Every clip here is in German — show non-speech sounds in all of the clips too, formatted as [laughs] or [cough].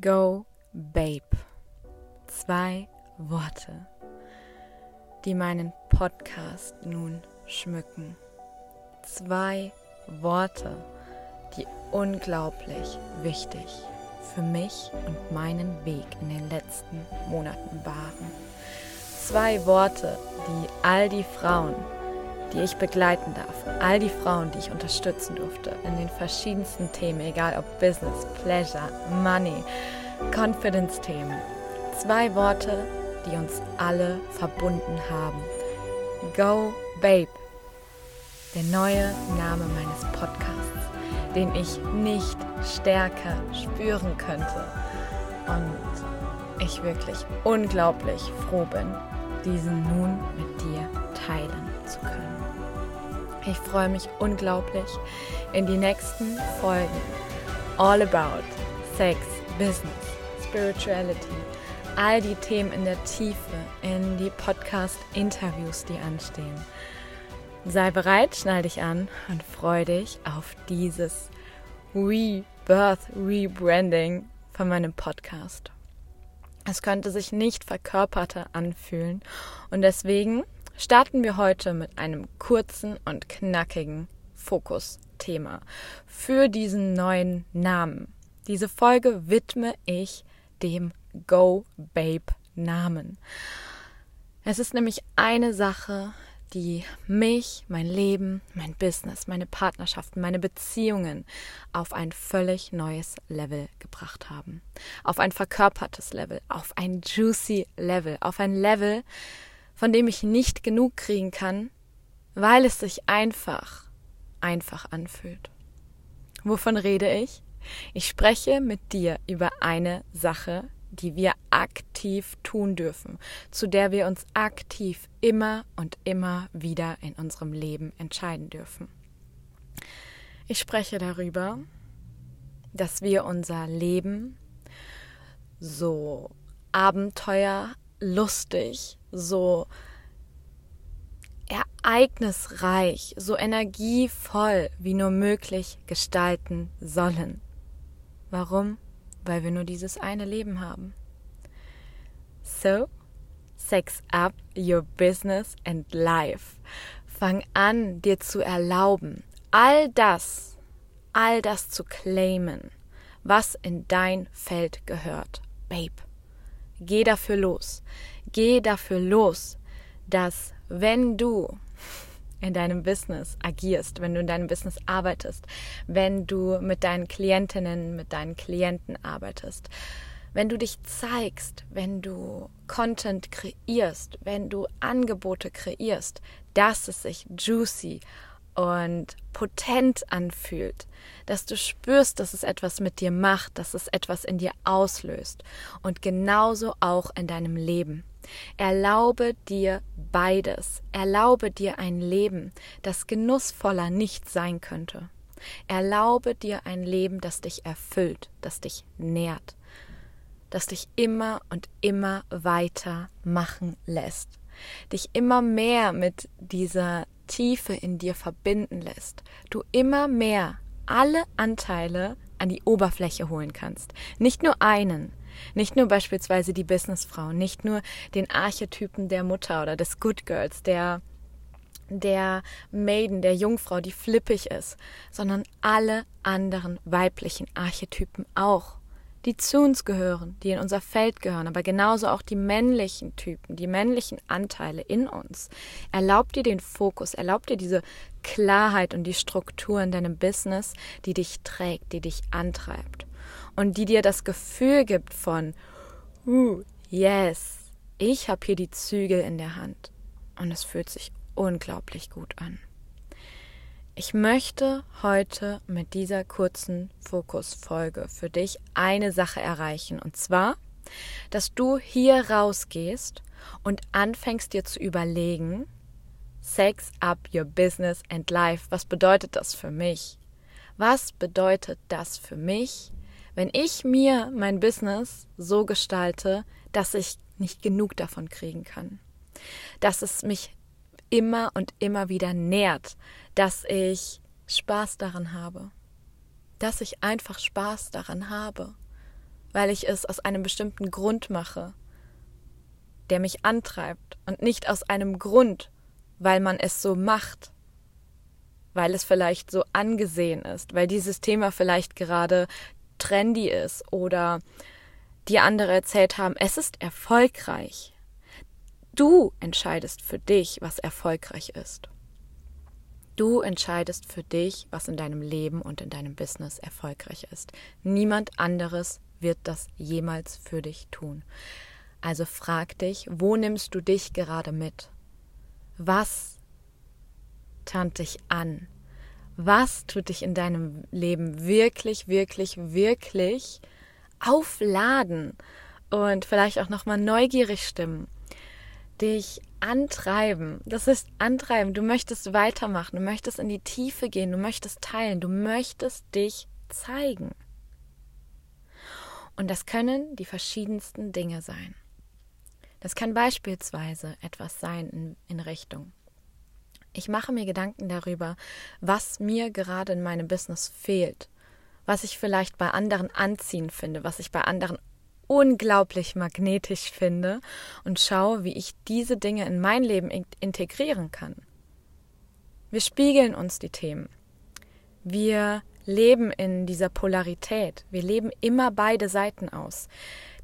Go Babe. Zwei Worte, die meinen Podcast nun schmücken. Zwei Worte, die unglaublich wichtig für mich und meinen Weg in den letzten Monaten waren. Zwei Worte, die all die Frauen, die ich begleiten darf, all die Frauen, die ich unterstützen durfte in den verschiedensten Themen, egal ob Business, Pleasure, Money, Confidence-Themen. Zwei Worte, die uns alle verbunden haben. Go Babe, der neue Name meines Podcasts, den ich nicht stärker spüren könnte. Und ich wirklich unglaublich froh bin, diesen nun mit dir teilen zu können. Ich freue mich unglaublich in die nächsten Folgen All About Sex, Business, Spirituality, all die Themen in der Tiefe, in die Podcast-Interviews, die anstehen. Sei bereit, schnall dich an und freue dich auf dieses Rebirth, Rebranding von meinem Podcast. Es könnte sich nicht verkörperter anfühlen und deswegen starten wir heute mit einem kurzen und knackigen Fokusthema für diesen neuen Namen. Diese Folge widme ich dem Go Babe Namen. Es ist nämlich eine Sache, die mich, mein Leben, mein Business, meine Partnerschaften, meine Beziehungen auf ein völlig neues Level gebracht haben. Auf ein verkörpertes Level, auf ein juicy Level, auf ein Level, von dem ich nicht genug kriegen kann, weil es sich einfach, einfach anfühlt. Wovon rede ich? Ich spreche mit dir über eine Sache, die wir aktiv tun dürfen, zu der wir uns aktiv immer und immer wieder in unserem Leben entscheiden dürfen. Ich spreche darüber, dass wir unser Leben so abenteuerlustig, so ereignisreich, so energievoll wie nur möglich gestalten sollen. Warum? weil wir nur dieses eine Leben haben. So, sex up your business and life. Fang an, dir zu erlauben, all das, all das zu claimen, was in dein Feld gehört. Babe, geh dafür los. Geh dafür los, dass wenn du in deinem Business agierst, wenn du in deinem Business arbeitest, wenn du mit deinen Klientinnen, mit deinen Klienten arbeitest, wenn du dich zeigst, wenn du Content kreierst, wenn du Angebote kreierst, dass es sich juicy und potent anfühlt, dass du spürst, dass es etwas mit dir macht, dass es etwas in dir auslöst und genauso auch in deinem Leben. Erlaube dir beides. Erlaube dir ein Leben, das genussvoller nicht sein könnte. Erlaube dir ein Leben, das dich erfüllt, das dich nährt, das dich immer und immer weiter machen lässt, dich immer mehr mit dieser Tiefe in dir verbinden lässt, du immer mehr alle Anteile an die Oberfläche holen kannst. Nicht nur einen, nicht nur beispielsweise die Businessfrau, nicht nur den Archetypen der Mutter oder des Good Girls, der der Maiden, der Jungfrau, die flippig ist, sondern alle anderen weiblichen Archetypen auch, die zu uns gehören, die in unser Feld gehören, aber genauso auch die männlichen Typen, die männlichen Anteile in uns. Erlaubt dir den Fokus, erlaubt dir diese Klarheit und die Struktur in deinem Business, die dich trägt, die dich antreibt und die dir das Gefühl gibt von, uh, yes, ich habe hier die Zügel in der Hand. Und es fühlt sich unglaublich gut an. Ich möchte heute mit dieser kurzen Fokusfolge für dich eine Sache erreichen. Und zwar, dass du hier rausgehst und anfängst dir zu überlegen, Sex up your business and life. Was bedeutet das für mich? Was bedeutet das für mich? wenn ich mir mein Business so gestalte, dass ich nicht genug davon kriegen kann, dass es mich immer und immer wieder nährt, dass ich Spaß daran habe, dass ich einfach Spaß daran habe. weil ich es aus einem bestimmten Grund mache, der mich antreibt und nicht aus einem Grund, weil man es so macht, weil es vielleicht so angesehen ist, weil dieses Thema vielleicht gerade trendy ist oder die andere erzählt haben, es ist erfolgreich. Du entscheidest für dich, was erfolgreich ist. Du entscheidest für dich, was in deinem Leben und in deinem Business erfolgreich ist. Niemand anderes wird das jemals für dich tun. Also frag dich, wo nimmst du dich gerade mit? Was tarnt dich an? Was tut dich in deinem Leben wirklich, wirklich, wirklich aufladen und vielleicht auch nochmal neugierig stimmen? Dich antreiben. Das ist antreiben. Du möchtest weitermachen, du möchtest in die Tiefe gehen, du möchtest teilen, du möchtest dich zeigen. Und das können die verschiedensten Dinge sein. Das kann beispielsweise etwas sein in, in Richtung. Ich mache mir Gedanken darüber, was mir gerade in meinem Business fehlt, was ich vielleicht bei anderen anziehen finde, was ich bei anderen unglaublich magnetisch finde und schaue, wie ich diese Dinge in mein Leben integrieren kann. Wir spiegeln uns die Themen. Wir leben in dieser Polarität. Wir leben immer beide Seiten aus.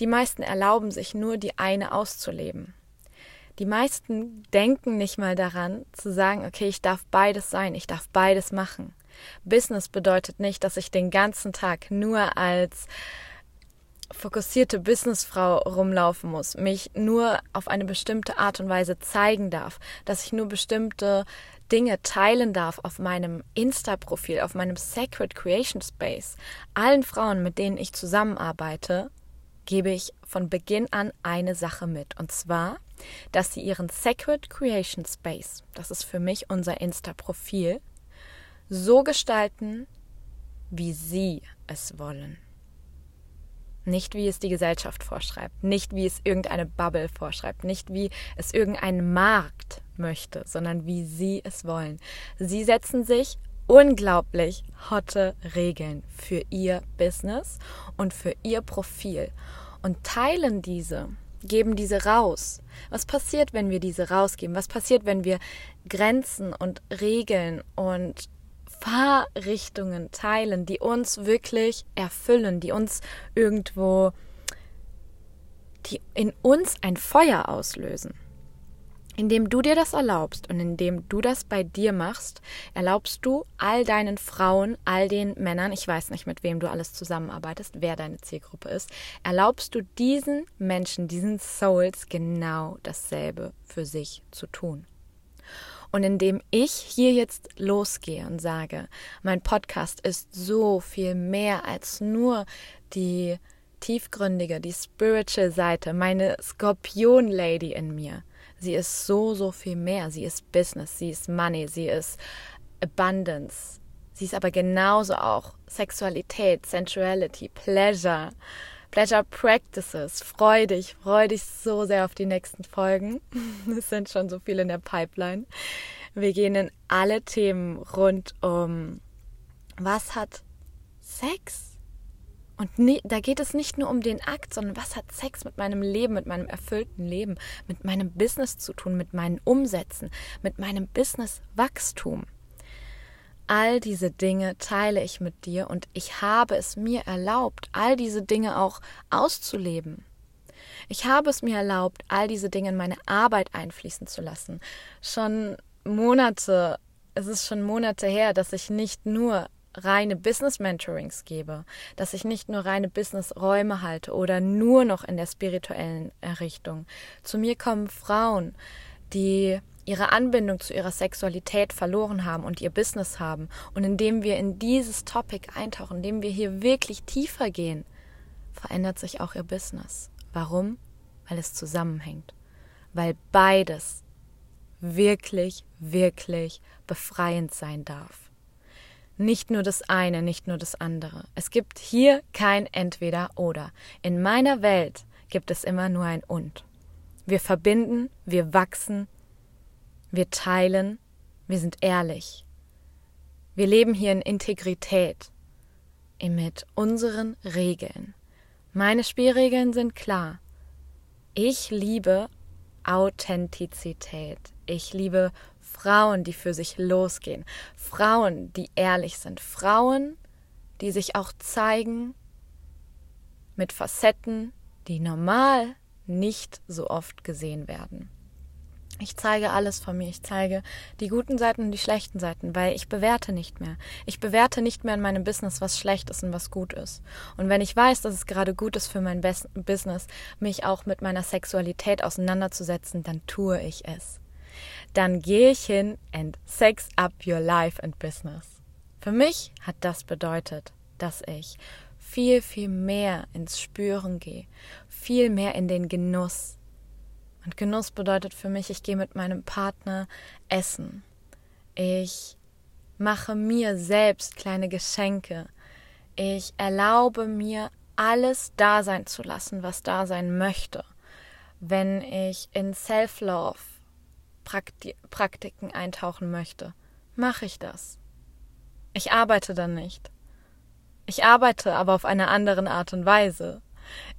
Die meisten erlauben sich nur, die eine auszuleben. Die meisten denken nicht mal daran, zu sagen, okay, ich darf beides sein, ich darf beides machen. Business bedeutet nicht, dass ich den ganzen Tag nur als fokussierte Businessfrau rumlaufen muss, mich nur auf eine bestimmte Art und Weise zeigen darf, dass ich nur bestimmte Dinge teilen darf auf meinem Insta-Profil, auf meinem Sacred Creation Space. Allen Frauen, mit denen ich zusammenarbeite, gebe ich von Beginn an eine Sache mit. Und zwar, dass sie ihren Sacred Creation Space, das ist für mich unser Insta-Profil, so gestalten, wie sie es wollen. Nicht wie es die Gesellschaft vorschreibt, nicht wie es irgendeine Bubble vorschreibt, nicht wie es irgendein Markt möchte, sondern wie sie es wollen. Sie setzen sich unglaublich hotte Regeln für ihr Business und für ihr Profil und teilen diese, geben diese raus. Was passiert, wenn wir diese rausgeben? Was passiert, wenn wir Grenzen und Regeln und Fahrrichtungen teilen, die uns wirklich erfüllen, die uns irgendwo, die in uns ein Feuer auslösen. Indem du dir das erlaubst und indem du das bei dir machst, erlaubst du all deinen Frauen, all den Männern, ich weiß nicht, mit wem du alles zusammenarbeitest, wer deine Zielgruppe ist, erlaubst du diesen Menschen, diesen Souls genau dasselbe für sich zu tun. Und indem ich hier jetzt losgehe und sage, mein Podcast ist so viel mehr als nur die tiefgründige, die spiritual Seite, meine Skorpion-Lady in mir. Sie ist so, so viel mehr. Sie ist Business, sie ist Money, sie ist Abundance. Sie ist aber genauso auch Sexualität, Sensuality, Pleasure. Pleasure Practices. Freu dich, freu dich so sehr auf die nächsten Folgen. [laughs] Es sind schon so viele in der Pipeline. Wir gehen in alle Themen rund um, was hat Sex? Und nie, da geht es nicht nur um den Akt, sondern was hat Sex mit meinem Leben, mit meinem erfüllten Leben, mit meinem Business zu tun, mit meinen Umsätzen, mit meinem Business-Wachstum. All diese Dinge teile ich mit dir und ich habe es mir erlaubt, all diese Dinge auch auszuleben. Ich habe es mir erlaubt, all diese Dinge in meine Arbeit einfließen zu lassen. Schon Monate, es ist schon Monate her, dass ich nicht nur reine Business Mentorings gebe, dass ich nicht nur reine Business Räume halte oder nur noch in der spirituellen Errichtung. Zu mir kommen Frauen, die ihre Anbindung zu ihrer Sexualität verloren haben und ihr Business haben. Und indem wir in dieses Topic eintauchen, indem wir hier wirklich tiefer gehen, verändert sich auch ihr Business. Warum? Weil es zusammenhängt. Weil beides wirklich, wirklich befreiend sein darf. Nicht nur das eine, nicht nur das andere. Es gibt hier kein Entweder oder. In meiner Welt gibt es immer nur ein Und. Wir verbinden, wir wachsen, wir teilen, wir sind ehrlich. Wir leben hier in Integrität, mit unseren Regeln. Meine Spielregeln sind klar. Ich liebe Authentizität. Ich liebe Frauen, die für sich losgehen. Frauen, die ehrlich sind. Frauen, die sich auch zeigen mit Facetten, die normal nicht so oft gesehen werden. Ich zeige alles von mir. Ich zeige die guten Seiten und die schlechten Seiten, weil ich bewerte nicht mehr. Ich bewerte nicht mehr in meinem Business, was schlecht ist und was gut ist. Und wenn ich weiß, dass es gerade gut ist für mein Business, mich auch mit meiner Sexualität auseinanderzusetzen, dann tue ich es. Dann gehe ich hin and sex up your life and business. Für mich hat das bedeutet, dass ich viel, viel mehr ins Spüren gehe, viel mehr in den Genuss. Und Genuss bedeutet für mich, ich gehe mit meinem Partner essen. Ich mache mir selbst kleine Geschenke. Ich erlaube mir, alles da sein zu lassen, was da sein möchte. Wenn ich in Self-Love Praktiken eintauchen möchte, mache ich das. Ich arbeite dann nicht. Ich arbeite aber auf eine andere Art und Weise.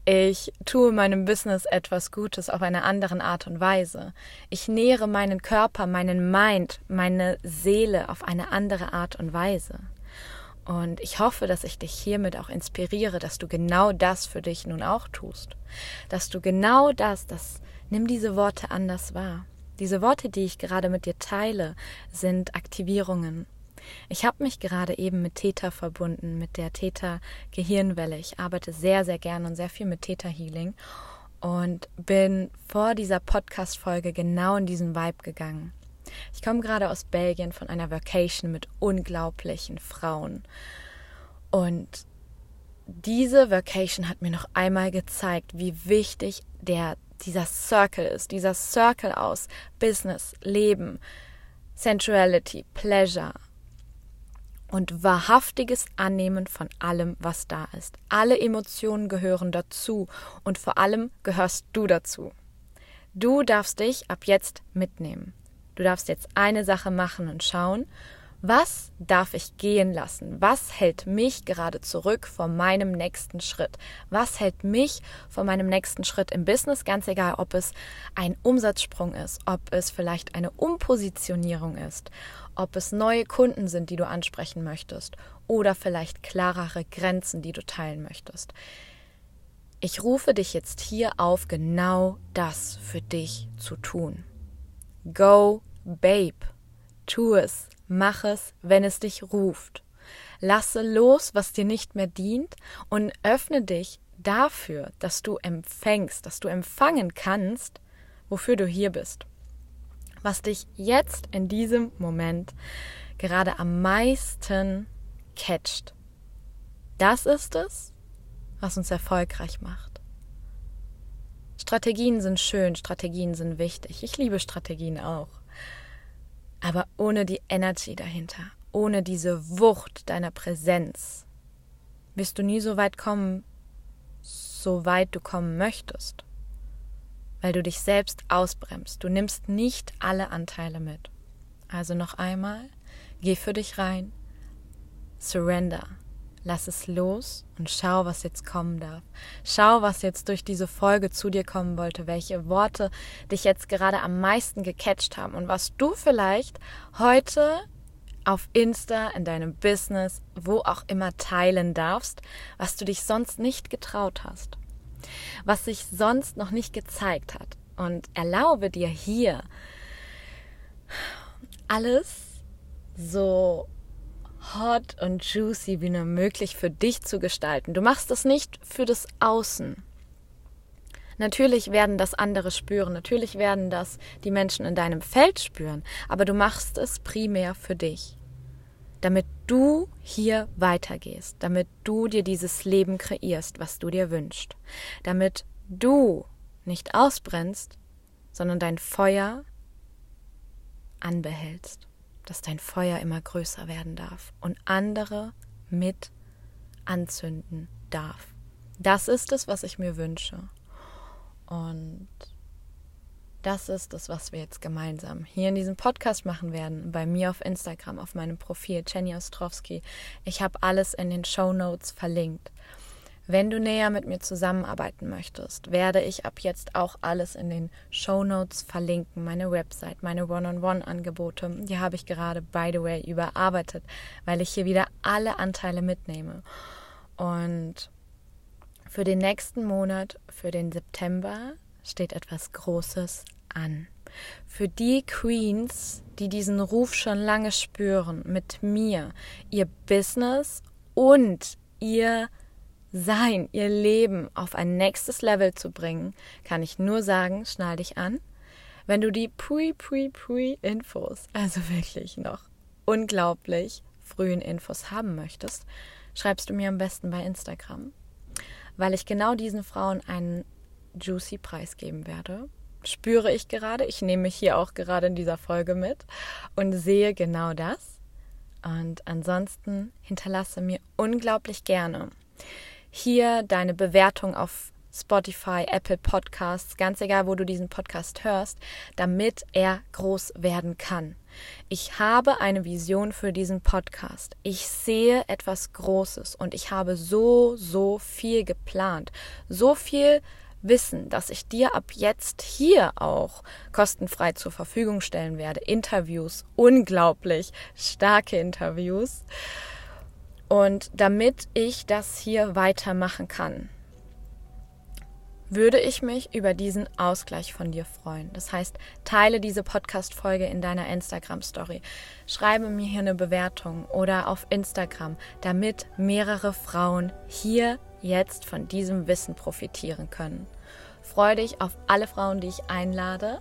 Ich tue meinem Business etwas Gutes auf eine andere Art und Weise. Ich nähere meinen Körper, meinen Mind, meine Seele auf eine andere Art und Weise. Und ich hoffe, dass ich dich hiermit auch inspiriere, dass du genau das für dich nun auch tust. Dass du genau das, das, nimm diese Worte anders wahr. Diese Worte, die ich gerade mit dir teile, sind Aktivierungen. Ich habe mich gerade eben mit Theta verbunden, mit der Theta Gehirnwelle. Ich arbeite sehr, sehr gern und sehr viel mit Theta Healing und bin vor dieser Podcast-Folge genau in diesen Vibe gegangen. Ich komme gerade aus Belgien von einer Vacation mit unglaublichen Frauen. Und diese Vacation hat mir noch einmal gezeigt, wie wichtig der, dieser Circle ist. Dieser Circle aus Business, Leben, Sensuality, Pleasure, und wahrhaftiges Annehmen von allem, was da ist. Alle Emotionen gehören dazu und vor allem gehörst du dazu. Du darfst dich ab jetzt mitnehmen. Du darfst jetzt eine Sache machen und schauen, was darf ich gehen lassen? Was hält mich gerade zurück von meinem nächsten Schritt? Was hält mich von meinem nächsten Schritt im Business? Ganz egal, ob es ein Umsatzsprung ist, ob es vielleicht eine Umpositionierung ist, ob es neue Kunden sind, die du ansprechen möchtest oder vielleicht klarere Grenzen, die du teilen möchtest. Ich rufe dich jetzt hier auf, genau das für dich zu tun. Go, Babe. Tu es. Mach es, wenn es dich ruft. Lasse los, was dir nicht mehr dient und öffne dich dafür, dass du empfängst, dass du empfangen kannst, wofür du hier bist. Was dich jetzt in diesem Moment gerade am meisten catcht. Das ist es, was uns erfolgreich macht. Strategien sind schön, Strategien sind wichtig. Ich liebe Strategien auch. Aber ohne die Energy dahinter, ohne diese Wucht deiner Präsenz, wirst du nie so weit kommen, so weit du kommen möchtest. Weil du dich selbst ausbremst. Du nimmst nicht alle Anteile mit. Also noch einmal, geh für dich rein, surrender, lass es los und schau, was jetzt kommen darf. Schau, was jetzt durch diese Folge zu dir kommen wollte, welche Worte dich jetzt gerade am meisten gecatcht haben und was du vielleicht heute auf Insta, in deinem Business, wo auch immer teilen darfst, was du dich sonst nicht getraut hast, was sich sonst noch nicht gezeigt hat. Und erlaube dir hier alles so hot und juicy wie nur möglich für dich zu gestalten. Du machst es nicht für das Außen. Natürlich werden das andere spüren, natürlich werden das die Menschen in deinem Feld spüren, aber du machst es primär für dich, damit du hier weitergehst, damit du dir dieses Leben kreierst, was du dir wünschst, damit du nicht ausbrennst, sondern dein Feuer anbehältst dass dein Feuer immer größer werden darf und andere mit anzünden darf. Das ist es, was ich mir wünsche. Und das ist es, was wir jetzt gemeinsam hier in diesem Podcast machen werden. Bei mir auf Instagram, auf meinem Profil, Jenny Ostrowski. Ich habe alles in den Show Notes verlinkt. Wenn du näher mit mir zusammenarbeiten möchtest, werde ich ab jetzt auch alles in den Show Notes verlinken. Meine Website, meine One-on-One-Angebote, die habe ich gerade, by the way, überarbeitet, weil ich hier wieder alle Anteile mitnehme. Und für den nächsten Monat, für den September, steht etwas Großes an. Für die Queens, die diesen Ruf schon lange spüren, mit mir ihr Business und ihr sein, ihr Leben auf ein nächstes Level zu bringen, kann ich nur sagen, schnall dich an. Wenn du die Pre-Pre-Pre-Infos, also wirklich noch unglaublich frühen Infos haben möchtest, schreibst du mir am besten bei Instagram, weil ich genau diesen Frauen einen juicy Preis geben werde. Spüre ich gerade, ich nehme mich hier auch gerade in dieser Folge mit und sehe genau das. Und ansonsten hinterlasse mir unglaublich gerne hier deine Bewertung auf Spotify, Apple Podcasts, ganz egal, wo du diesen Podcast hörst, damit er groß werden kann. Ich habe eine Vision für diesen Podcast. Ich sehe etwas Großes und ich habe so, so viel geplant. So viel Wissen, dass ich dir ab jetzt hier auch kostenfrei zur Verfügung stellen werde. Interviews, unglaublich starke Interviews. Und damit ich das hier weitermachen kann, würde ich mich über diesen Ausgleich von dir freuen. Das heißt, teile diese Podcast-Folge in deiner Instagram-Story. Schreibe mir hier eine Bewertung oder auf Instagram, damit mehrere Frauen hier jetzt von diesem Wissen profitieren können. Freue dich auf alle Frauen, die ich einlade.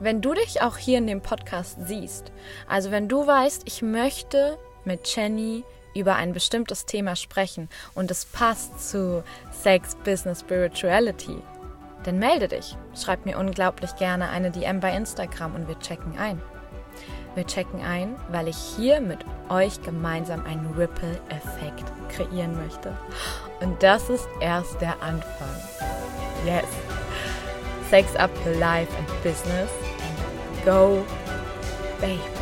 Wenn du dich auch hier in dem Podcast siehst, also wenn du weißt, ich möchte mit Jenny über ein bestimmtes Thema sprechen und es passt zu Sex, Business, Spirituality, dann melde dich. Schreib mir unglaublich gerne eine DM bei Instagram und wir checken ein. Wir checken ein, weil ich hier mit euch gemeinsam einen Ripple-Effekt kreieren möchte. Und das ist erst der Anfang. Yes. Sex up your life and business and go, babe.